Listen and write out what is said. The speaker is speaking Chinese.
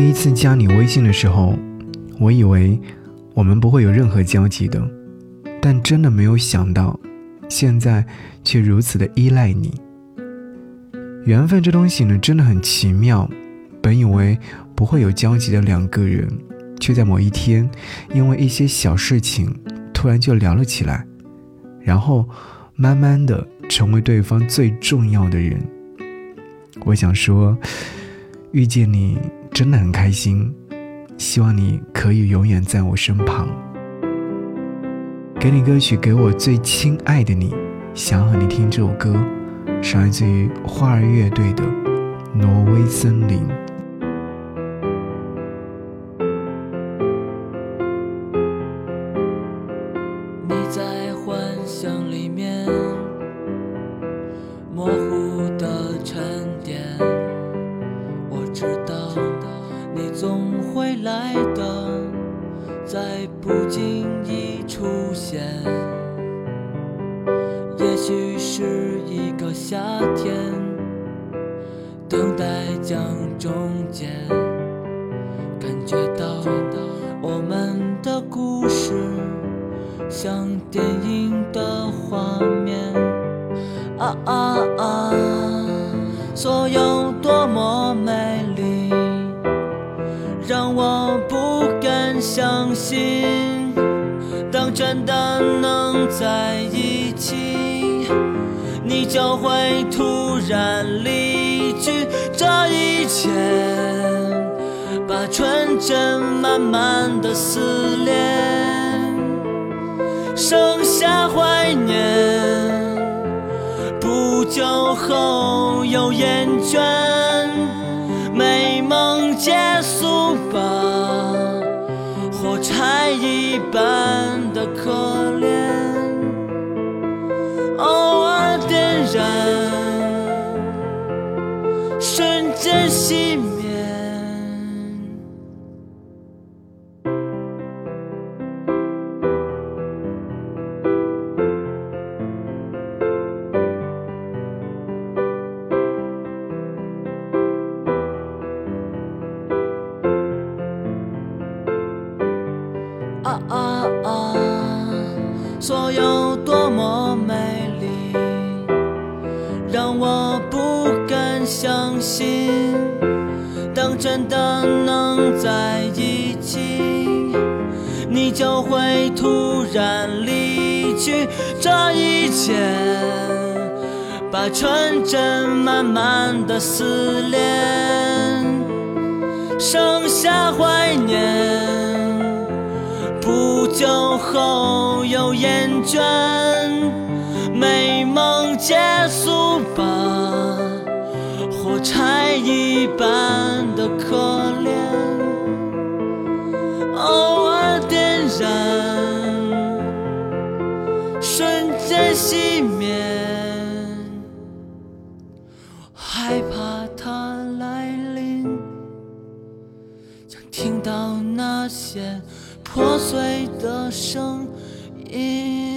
第一次加你微信的时候，我以为我们不会有任何交集的，但真的没有想到，现在却如此的依赖你。缘分这东西呢，真的很奇妙。本以为不会有交集的两个人，却在某一天，因为一些小事情，突然就聊了起来，然后慢慢的成为对方最重要的人。我想说，遇见你真的很开心，希望你可以永远在我身旁。给你歌曲，给我最亲爱的你，想要和你听这首歌，是来自于花儿乐队的《挪威森林》。会来的，在不经意出现。也许是一个夏天，等待将终结，感觉到我们的故事。像电影的画面，啊啊！相信。当真的能在一起，你就会突然离去。这一切，把纯真慢慢的撕裂。剩下怀念，不久后又厌倦，一般的可怜，啊啊啊！所有多么美丽，让我不敢相信。当真的能在一起，你就会突然离去。这一切，把纯真慢慢的撕裂，剩下怀念。酒后又厌倦，美梦结束吧，火柴一般的可怜，偶尔点燃，瞬间熄灭，害怕它来临，想听到那些。破碎的声音。